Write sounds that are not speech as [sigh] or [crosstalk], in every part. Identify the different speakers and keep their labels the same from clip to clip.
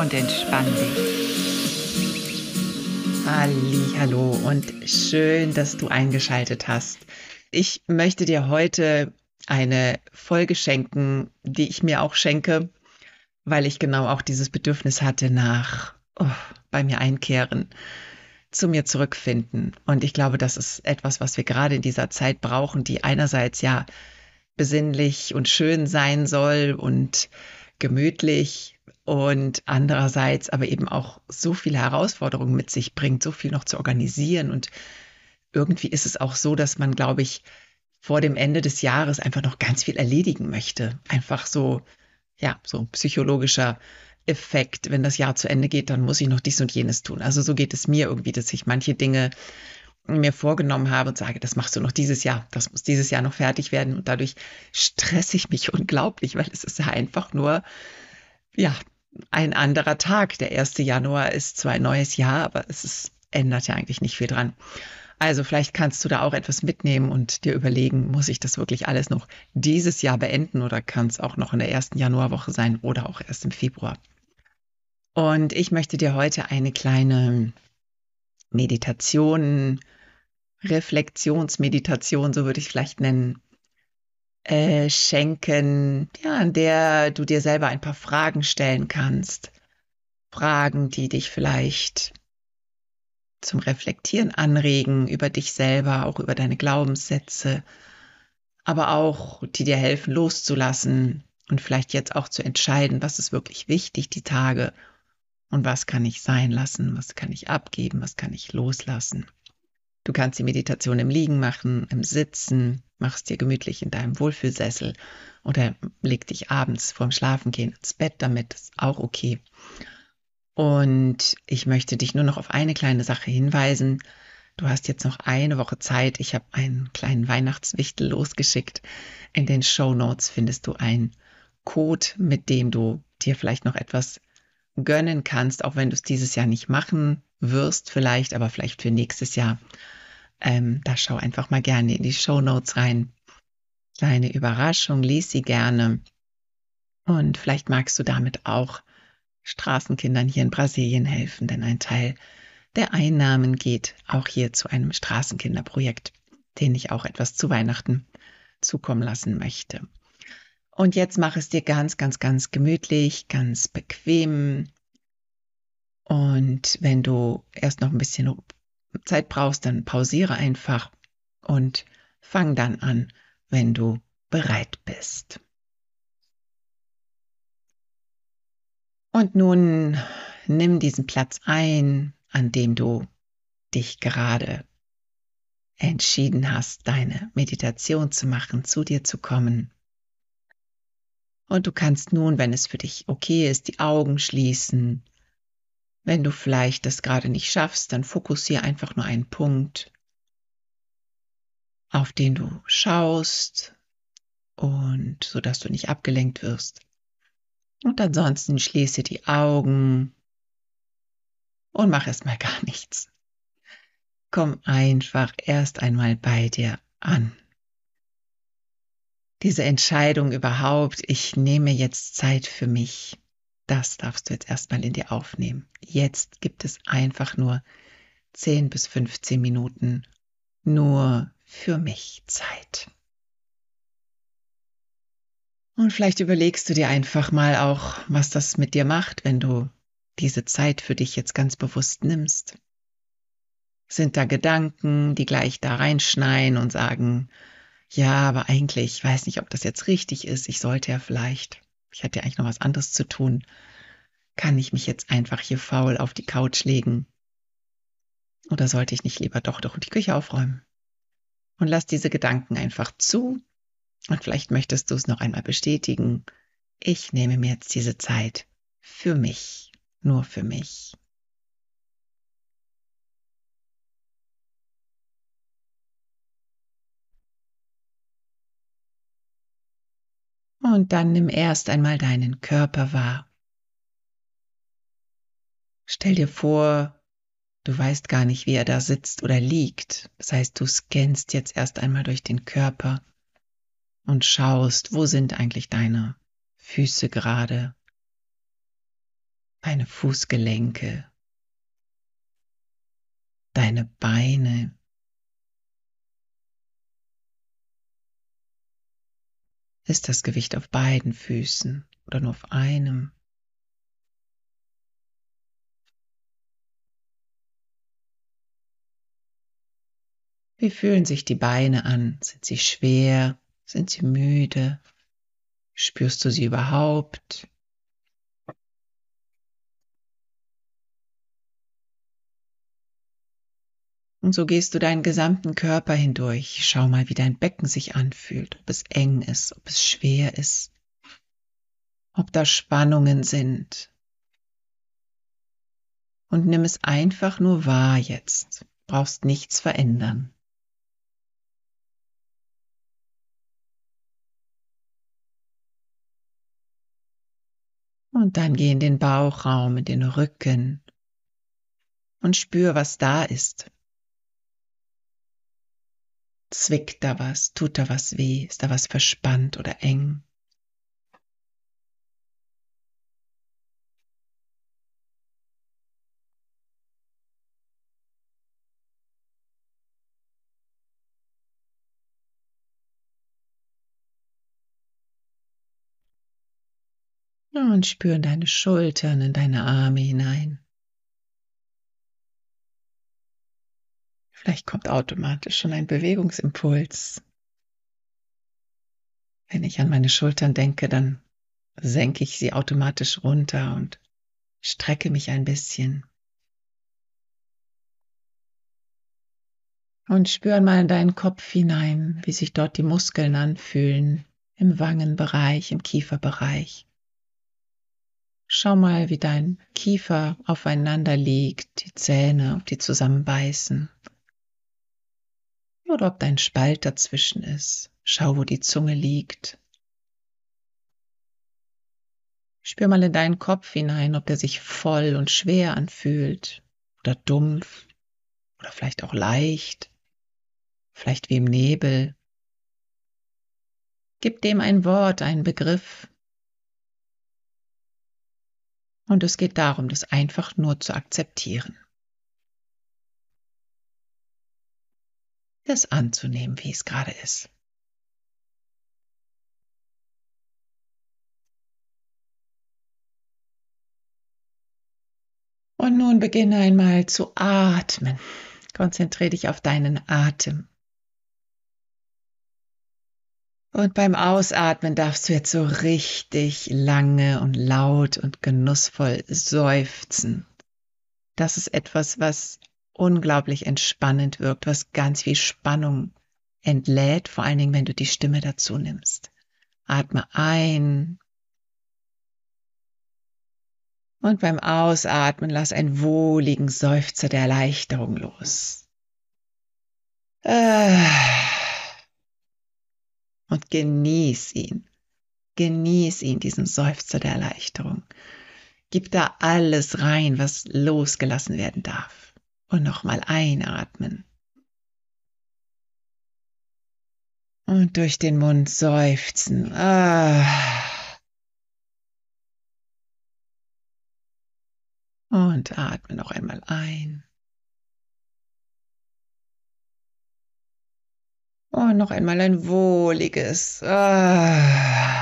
Speaker 1: und entspann dich.
Speaker 2: Halli, hallo und schön, dass du eingeschaltet hast. Ich möchte dir heute eine Folge schenken, die ich mir auch schenke, weil ich genau auch dieses Bedürfnis hatte nach oh, bei mir einkehren, zu mir zurückfinden. Und ich glaube, das ist etwas, was wir gerade in dieser Zeit brauchen, die einerseits ja besinnlich und schön sein soll und gemütlich und andererseits aber eben auch so viele Herausforderungen mit sich bringt, so viel noch zu organisieren. Und irgendwie ist es auch so, dass man, glaube ich, vor dem Ende des Jahres einfach noch ganz viel erledigen möchte. Einfach so, ja, so psychologischer Effekt. Wenn das Jahr zu Ende geht, dann muss ich noch dies und jenes tun. Also so geht es mir irgendwie, dass ich manche Dinge mir vorgenommen habe und sage, das machst du noch dieses Jahr, das muss dieses Jahr noch fertig werden und dadurch stresse ich mich [laughs] unglaublich, weil es ist ja einfach nur, ja, ein anderer Tag. Der 1. Januar ist zwar ein neues Jahr, aber es ist, ändert ja eigentlich nicht viel dran. Also vielleicht kannst du da auch etwas mitnehmen und dir überlegen, muss ich das wirklich alles noch dieses Jahr beenden oder kann es auch noch in der ersten Januarwoche sein oder auch erst im Februar. Und ich möchte dir heute eine kleine Meditation, Reflexionsmeditation, so würde ich vielleicht nennen, äh, schenken, ja, an der du dir selber ein paar Fragen stellen kannst. Fragen, die dich vielleicht zum Reflektieren anregen über dich selber, auch über deine Glaubenssätze, aber auch die dir helfen loszulassen und vielleicht jetzt auch zu entscheiden, was ist wirklich wichtig die Tage und was kann ich sein lassen, was kann ich abgeben, was kann ich loslassen. Du kannst die Meditation im Liegen machen, im Sitzen, machst dir gemütlich in deinem Wohlfühlsessel oder leg dich abends vorm Schlafengehen ins Bett damit, ist auch okay. Und ich möchte dich nur noch auf eine kleine Sache hinweisen. Du hast jetzt noch eine Woche Zeit. Ich habe einen kleinen Weihnachtswichtel losgeschickt. In den Show Notes findest du einen Code, mit dem du dir vielleicht noch etwas gönnen kannst, auch wenn du es dieses Jahr nicht machen wirst, vielleicht, aber vielleicht für nächstes Jahr. Ähm, da schau einfach mal gerne in die Show Notes rein. Kleine Überraschung, lies sie gerne. Und vielleicht magst du damit auch Straßenkindern hier in Brasilien helfen, denn ein Teil der Einnahmen geht auch hier zu einem Straßenkinderprojekt, den ich auch etwas zu Weihnachten zukommen lassen möchte. Und jetzt mach es dir ganz, ganz, ganz gemütlich, ganz bequem. Und wenn du erst noch ein bisschen Zeit brauchst, dann pausiere einfach und fang dann an, wenn du bereit bist. Und nun nimm diesen Platz ein, an dem du dich gerade entschieden hast, deine Meditation zu machen, zu dir zu kommen. Und du kannst nun, wenn es für dich okay ist, die Augen schließen. Wenn du vielleicht das gerade nicht schaffst, dann fokussiere einfach nur einen Punkt, auf den du schaust und so dass du nicht abgelenkt wirst. Und ansonsten schließe die Augen und mach erstmal gar [laughs] nichts. Komm einfach erst einmal bei dir an diese Entscheidung überhaupt, ich nehme jetzt Zeit für mich, das darfst du jetzt erstmal in dir aufnehmen. Jetzt gibt es einfach nur 10 bis 15 Minuten nur für mich Zeit. Und vielleicht überlegst du dir einfach mal auch, was das mit dir macht, wenn du diese Zeit für dich jetzt ganz bewusst nimmst. Sind da Gedanken, die gleich da reinschneien und sagen, ja, aber eigentlich, ich weiß nicht, ob das jetzt richtig ist. Ich sollte ja vielleicht, ich hätte ja eigentlich noch was anderes zu tun. Kann ich mich jetzt einfach hier faul auf die Couch legen? Oder sollte ich nicht lieber doch doch die Küche aufräumen? Und lass diese Gedanken einfach zu. Und vielleicht möchtest du es noch einmal bestätigen. ich nehme mir jetzt diese Zeit für mich, nur für mich. Und dann nimm erst einmal deinen Körper wahr. Stell dir vor, du weißt gar nicht, wie er da sitzt oder liegt. Das heißt, du scannst jetzt erst einmal durch den Körper und schaust, wo sind eigentlich deine Füße gerade, deine Fußgelenke, deine Beine, Ist das Gewicht auf beiden Füßen oder nur auf einem? Wie fühlen sich die Beine an? Sind sie schwer? Sind sie müde? Spürst du sie überhaupt? Und so gehst du deinen gesamten Körper hindurch. Schau mal, wie dein Becken sich anfühlt, ob es eng ist, ob es schwer ist, ob da Spannungen sind. Und nimm es einfach nur wahr jetzt. Brauchst nichts verändern. Und dann geh in den Bauchraum, in den Rücken und spür, was da ist. Zwickt da was? Tut da was weh? Ist da was verspannt oder eng? Und spür in deine Schultern, in deine Arme hinein. Vielleicht kommt automatisch schon ein Bewegungsimpuls. Wenn ich an meine Schultern denke, dann senke ich sie automatisch runter und strecke mich ein bisschen. Und spür mal in deinen Kopf hinein, wie sich dort die Muskeln anfühlen, im Wangenbereich, im Kieferbereich. Schau mal, wie dein Kiefer aufeinander liegt, die Zähne, ob die zusammenbeißen oder ob dein Spalt dazwischen ist. Schau, wo die Zunge liegt. Spür mal in deinen Kopf hinein, ob der sich voll und schwer anfühlt oder dumpf oder vielleicht auch leicht, vielleicht wie im Nebel. Gib dem ein Wort, einen Begriff. Und es geht darum, das einfach nur zu akzeptieren. Es anzunehmen, wie es gerade ist. Und nun beginne einmal zu atmen. Konzentriere dich auf deinen Atem. Und beim Ausatmen darfst du jetzt so richtig lange und laut und genussvoll seufzen. Das ist etwas, was unglaublich entspannend wirkt, was ganz viel Spannung entlädt, vor allen Dingen, wenn du die Stimme dazu nimmst. Atme ein. Und beim Ausatmen lass einen wohligen Seufzer der Erleichterung los. Und genieß ihn. Genieß ihn, diesen Seufzer der Erleichterung. Gib da alles rein, was losgelassen werden darf. Und nochmal einatmen. Und durch den Mund seufzen. Ah. Und atme noch einmal ein. Und noch einmal ein wohliges. Ah.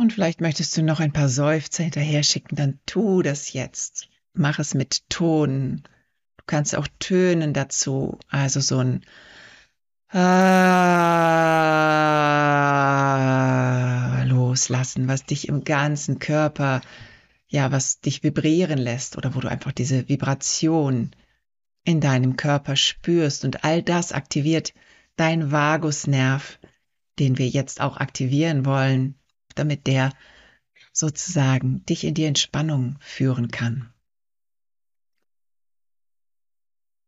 Speaker 2: Und vielleicht möchtest du noch ein paar Seufzer hinterher schicken, dann tu das jetzt. Mach es mit Ton. Du kannst auch Tönen dazu, also so ein ah, loslassen, was dich im ganzen Körper, ja, was dich vibrieren lässt oder wo du einfach diese Vibration in deinem Körper spürst und all das aktiviert dein Vagusnerv, den wir jetzt auch aktivieren wollen, damit der sozusagen dich in die Entspannung führen kann.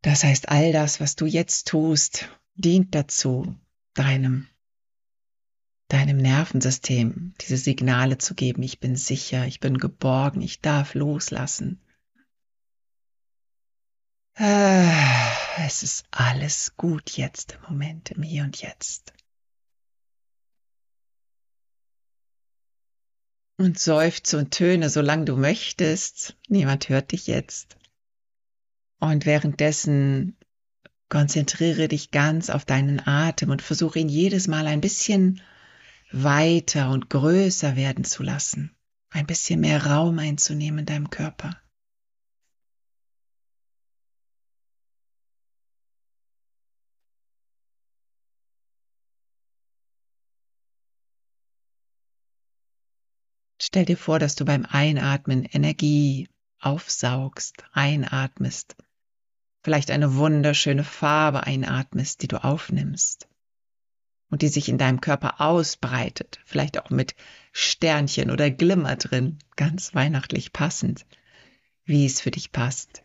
Speaker 2: Das heißt, all das, was du jetzt tust, dient dazu, deinem, deinem Nervensystem diese Signale zu geben. Ich bin sicher, ich bin geborgen, ich darf loslassen. Ah, es ist alles gut jetzt im Moment, im Hier und Jetzt. Und seufze und töne, solange du möchtest. Niemand hört dich jetzt. Und währenddessen konzentriere dich ganz auf deinen Atem und versuche ihn jedes Mal ein bisschen weiter und größer werden zu lassen. Ein bisschen mehr Raum einzunehmen in deinem Körper. Stell dir vor, dass du beim Einatmen Energie aufsaugst, einatmest, vielleicht eine wunderschöne Farbe einatmest, die du aufnimmst. Und die sich in deinem Körper ausbreitet, vielleicht auch mit Sternchen oder Glimmer drin, ganz weihnachtlich passend, wie es für dich passt.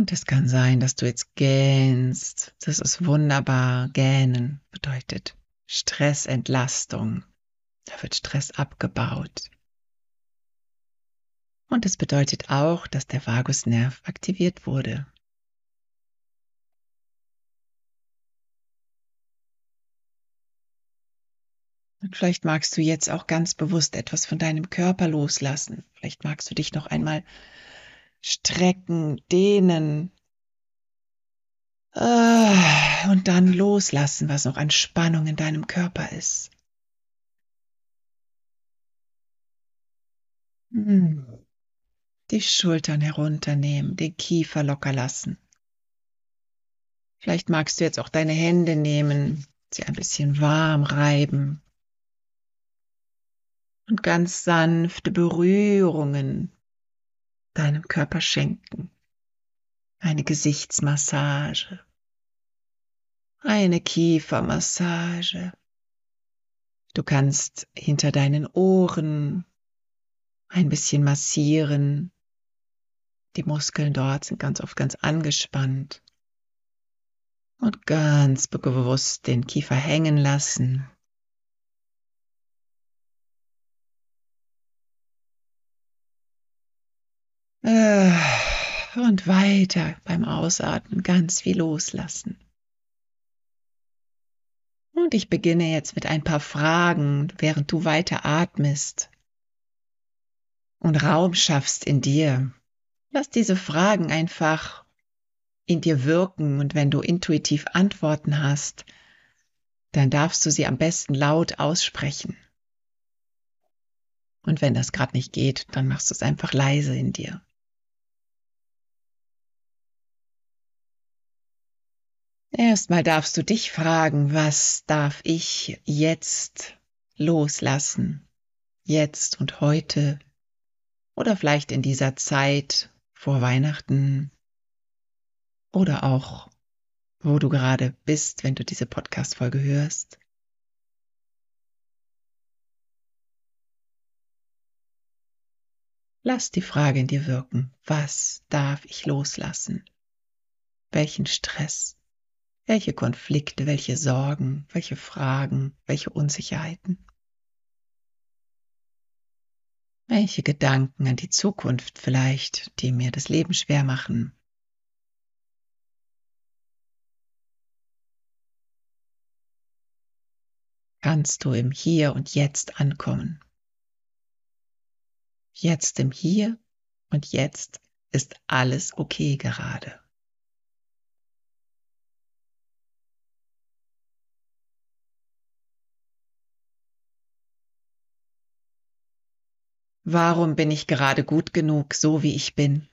Speaker 2: Und es kann sein, dass du jetzt gähnst. Das ist wunderbar. Gähnen bedeutet Stressentlastung. Da wird Stress abgebaut. Und es bedeutet auch, dass der Vagusnerv aktiviert wurde. Und vielleicht magst du jetzt auch ganz bewusst etwas von deinem Körper loslassen. Vielleicht magst du dich noch einmal strecken, dehnen äh, und dann loslassen, was noch an Spannung in deinem Körper ist. Hm. Die Schultern herunternehmen, den Kiefer locker lassen. Vielleicht magst du jetzt auch deine Hände nehmen, sie ein bisschen warm reiben und ganz sanfte Berührungen deinem Körper schenken. Eine Gesichtsmassage, eine Kiefermassage. Du kannst hinter deinen Ohren ein bisschen massieren. Die Muskeln dort sind ganz oft ganz angespannt. Und ganz bewusst den Kiefer hängen lassen. Äh, und weiter beim Ausatmen ganz viel loslassen. Und ich beginne jetzt mit ein paar Fragen, während du weiter atmest und Raum schaffst in dir. Lass diese Fragen einfach in dir wirken und wenn du intuitiv Antworten hast, dann darfst du sie am besten laut aussprechen. Und wenn das gerade nicht geht, dann machst du es einfach leise in dir. Erstmal darfst du dich fragen, was darf ich jetzt loslassen? Jetzt und heute oder vielleicht in dieser Zeit vor Weihnachten oder auch wo du gerade bist, wenn du diese Podcast-Folge hörst. Lass die Frage in dir wirken. Was darf ich loslassen? Welchen Stress? Welche Konflikte, welche Sorgen, welche Fragen, welche Unsicherheiten? Welche Gedanken an die Zukunft vielleicht, die mir das Leben schwer machen? Kannst du im Hier und Jetzt ankommen? Jetzt im Hier und Jetzt ist alles okay gerade. Warum bin ich gerade gut genug, so wie ich bin?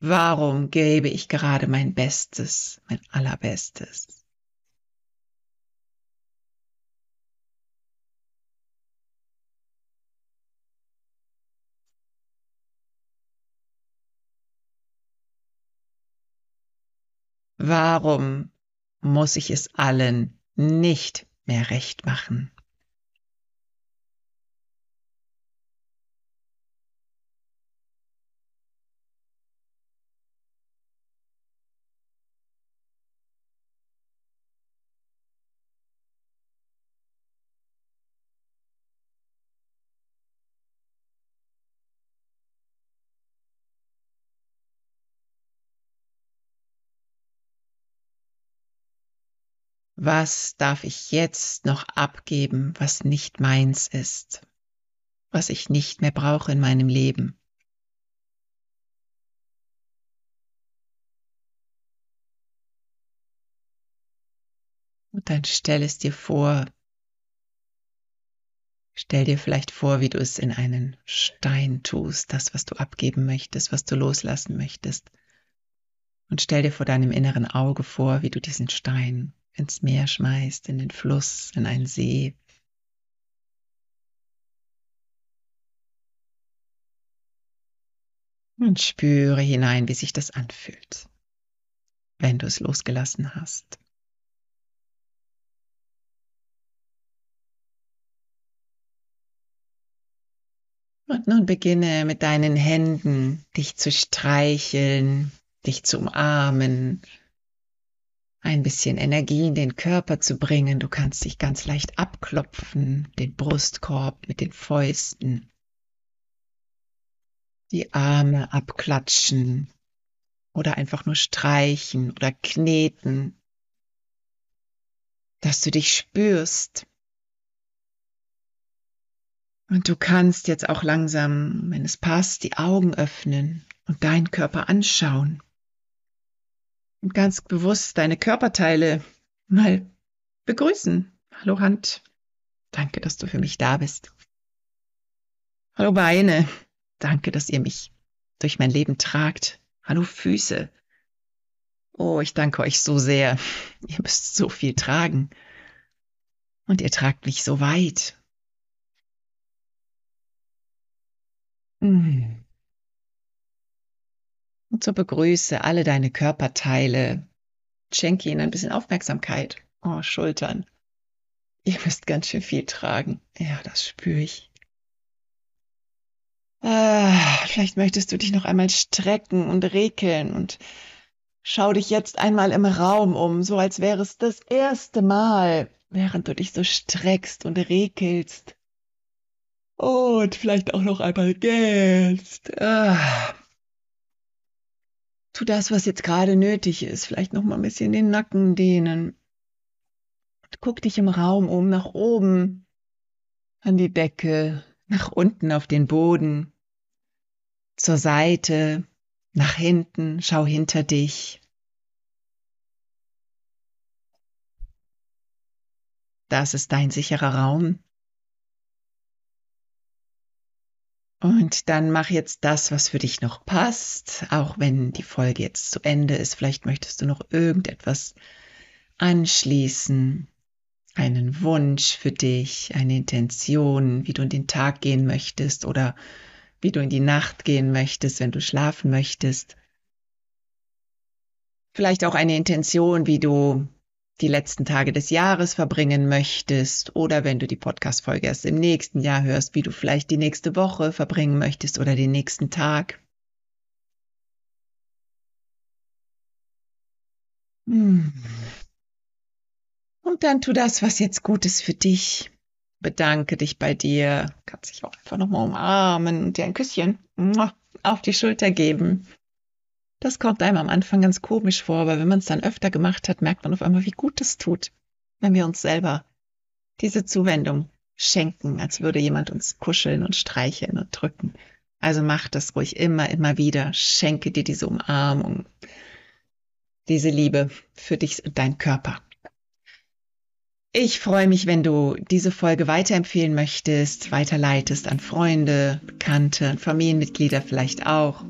Speaker 2: Warum gebe ich gerade mein Bestes, mein Allerbestes? Warum muss ich es allen nicht mehr recht machen? Was darf ich jetzt noch abgeben, was nicht meins ist, was ich nicht mehr brauche in meinem Leben? Und dann stell es dir vor. Stell dir vielleicht vor, wie du es in einen Stein tust, das, was du abgeben möchtest, was du loslassen möchtest. Und stell dir vor deinem inneren Auge vor, wie du diesen Stein ins Meer schmeißt, in den Fluss, in einen See. Und spüre hinein, wie sich das anfühlt, wenn du es losgelassen hast. Und nun beginne mit deinen Händen dich zu streicheln, dich zu umarmen, ein bisschen Energie in den Körper zu bringen. Du kannst dich ganz leicht abklopfen, den Brustkorb mit den Fäusten, die Arme abklatschen oder einfach nur streichen oder kneten, dass du dich spürst. Und du kannst jetzt auch langsam, wenn es passt, die Augen öffnen und deinen Körper anschauen ganz bewusst deine Körperteile mal begrüßen. Hallo Hand, danke, dass du für mich da bist. Hallo Beine, danke, dass ihr mich durch mein Leben tragt. Hallo Füße. Oh, ich danke euch so sehr. Ihr müsst so viel tragen. Und ihr tragt mich so weit. Mm. Und so begrüße alle deine Körperteile. Schenke ihnen ein bisschen Aufmerksamkeit. Oh, Schultern. Ihr müsst ganz schön viel tragen. Ja, das spüre ich. Ah, vielleicht möchtest du dich noch einmal strecken und rekeln und schau dich jetzt einmal im Raum um, so als wäre es das erste Mal, während du dich so streckst und rekelst. Und vielleicht auch noch einmal gähnst. Ah, tu das, was jetzt gerade nötig ist. Vielleicht noch mal ein bisschen den Nacken dehnen. Guck dich im Raum um, nach oben, an die Decke, nach unten auf den Boden, zur Seite, nach hinten, schau hinter dich. Das ist dein sicherer Raum. Und dann mach jetzt das, was für dich noch passt, auch wenn die Folge jetzt zu Ende ist. Vielleicht möchtest du noch irgendetwas anschließen, einen Wunsch für dich, eine Intention, wie du in den Tag gehen möchtest oder wie du in die Nacht gehen möchtest, wenn du schlafen möchtest. Vielleicht auch eine Intention, wie du die letzten Tage des Jahres verbringen möchtest oder wenn du die Podcast-Folge erst im nächsten Jahr hörst, wie du vielleicht die nächste Woche verbringen möchtest oder den nächsten Tag. Hm. Und dann tu das, was jetzt gut ist für dich. Bedanke dich bei dir. Kannst dich auch einfach nochmal umarmen und dir ein Küsschen auf die Schulter geben. Das kommt einem am Anfang ganz komisch vor, aber wenn man es dann öfter gemacht hat, merkt man auf einmal, wie gut es tut, wenn wir uns selber diese Zuwendung schenken, als würde jemand uns kuscheln und streicheln und drücken. Also mach das ruhig immer, immer wieder. Schenke dir diese Umarmung, diese Liebe für dich und deinen Körper. Ich freue mich, wenn du diese Folge weiterempfehlen möchtest, weiterleitest an Freunde, Bekannte, Familienmitglieder vielleicht auch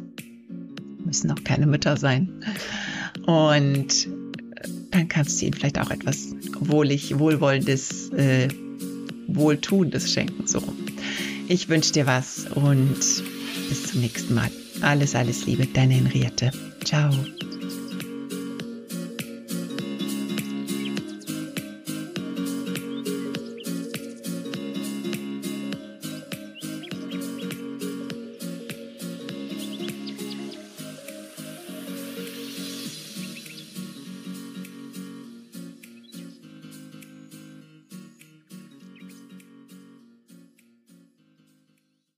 Speaker 2: müssen auch keine Mütter sein. Und dann kannst du ihnen vielleicht auch etwas wohlig, wohlwollendes, äh, wohltuendes schenken. So. Ich wünsche dir was und bis zum nächsten Mal. Alles, alles Liebe, deine Henriette. Ciao.